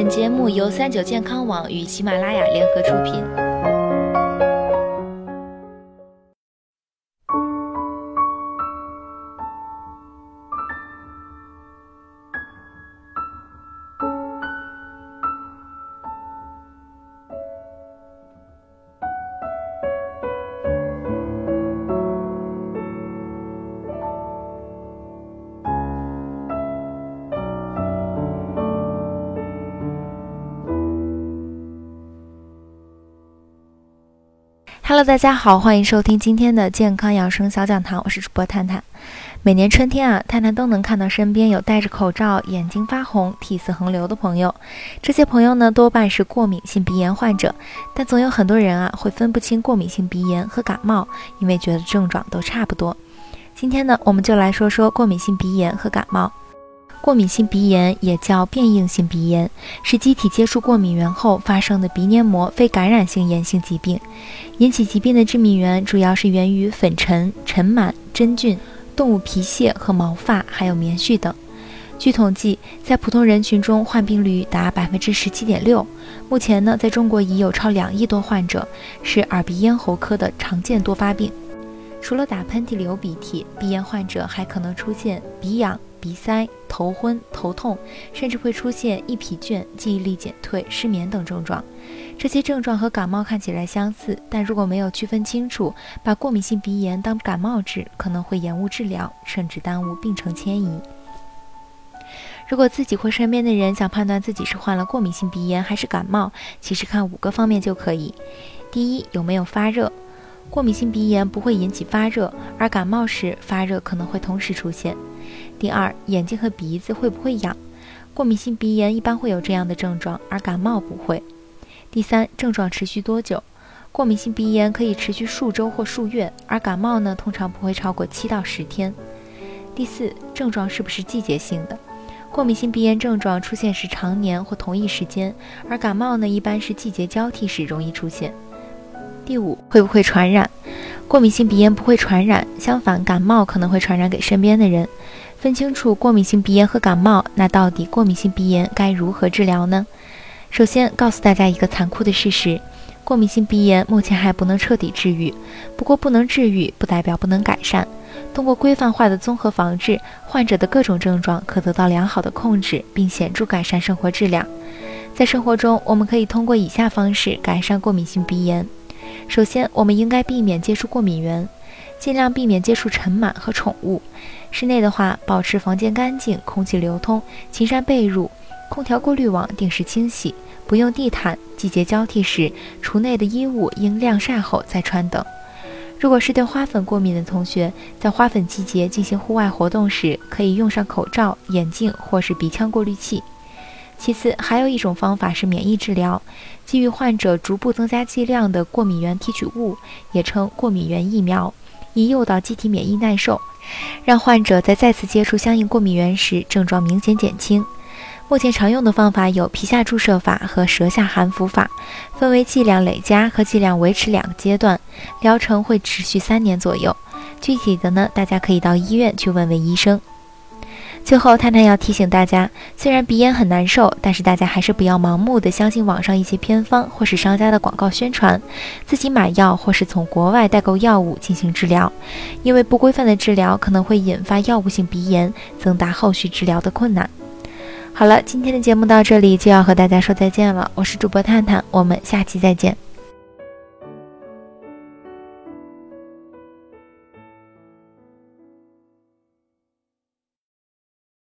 本节目由三九健康网与喜马拉雅联合出品。Hello，大家好，欢迎收听今天的健康养生小讲堂，我是主播探探。每年春天啊，探探都能看到身边有戴着口罩、眼睛发红、涕泗横流的朋友。这些朋友呢，多半是过敏性鼻炎患者，但总有很多人啊，会分不清过敏性鼻炎和感冒，因为觉得症状都差不多。今天呢，我们就来说说过敏性鼻炎和感冒。过敏性鼻炎也叫变应性鼻炎，是机体接触过敏源后发生的鼻黏膜非感染性炎性疾病。引起疾病的致敏源主要是源于粉尘、尘螨、真菌、动物皮屑和毛发，还有棉絮等。据统计，在普通人群中患病率达百分之十七点六。目前呢，在中国已有超两亿多患者，是耳鼻咽喉科的常见多发病。除了打喷嚏、流鼻涕，鼻炎患者还可能出现鼻痒。鼻塞、头昏、头痛，甚至会出现易疲倦、记忆力减退、失眠等症状。这些症状和感冒看起来相似，但如果没有区分清楚，把过敏性鼻炎当感冒治，可能会延误治疗，甚至耽误病程迁移。如果自己或身边的人想判断自己是患了过敏性鼻炎还是感冒，其实看五个方面就可以。第一，有没有发热？过敏性鼻炎不会引起发热，而感冒时发热可能会同时出现。第二，眼睛和鼻子会不会痒？过敏性鼻炎一般会有这样的症状，而感冒不会。第三，症状持续多久？过敏性鼻炎可以持续数周或数月，而感冒呢，通常不会超过七到十天。第四，症状是不是季节性的？过敏性鼻炎症状出现时常年或同一时间，而感冒呢，一般是季节交替时容易出现。第五，会不会传染？过敏性鼻炎不会传染，相反，感冒可能会传染给身边的人。分清楚过敏性鼻炎和感冒，那到底过敏性鼻炎该如何治疗呢？首先告诉大家一个残酷的事实：过敏性鼻炎目前还不能彻底治愈。不过不能治愈不代表不能改善。通过规范化的综合防治，患者的各种症状可得到良好的控制，并显著改善生活质量。在生活中，我们可以通过以下方式改善过敏性鼻炎。首先，我们应该避免接触过敏源，尽量避免接触尘螨和宠物。室内的话，保持房间干净，空气流通，勤晒被褥，空调过滤网定时清洗，不用地毯。季节交替时，橱内的衣物应晾晒后再穿等。如果是对花粉过敏的同学，在花粉季节进行户外活动时，可以用上口罩、眼镜或是鼻腔过滤器。其次，还有一种方法是免疫治疗，基于患者逐步增加剂量的过敏原提取物，也称过敏原疫苗，以诱导机体免疫耐受。让患者在再次接触相应过敏源时，症状明显减轻。目前常用的方法有皮下注射法和舌下含服法，分为剂量累加和剂量维持两个阶段，疗程会持续三年左右。具体的呢，大家可以到医院去问问医生。最后，探探要提醒大家，虽然鼻炎很难受，但是大家还是不要盲目的相信网上一些偏方或是商家的广告宣传，自己买药或是从国外代购药物进行治疗，因为不规范的治疗可能会引发药物性鼻炎，增大后续治疗的困难。好了，今天的节目到这里就要和大家说再见了，我是主播探探，我们下期再见。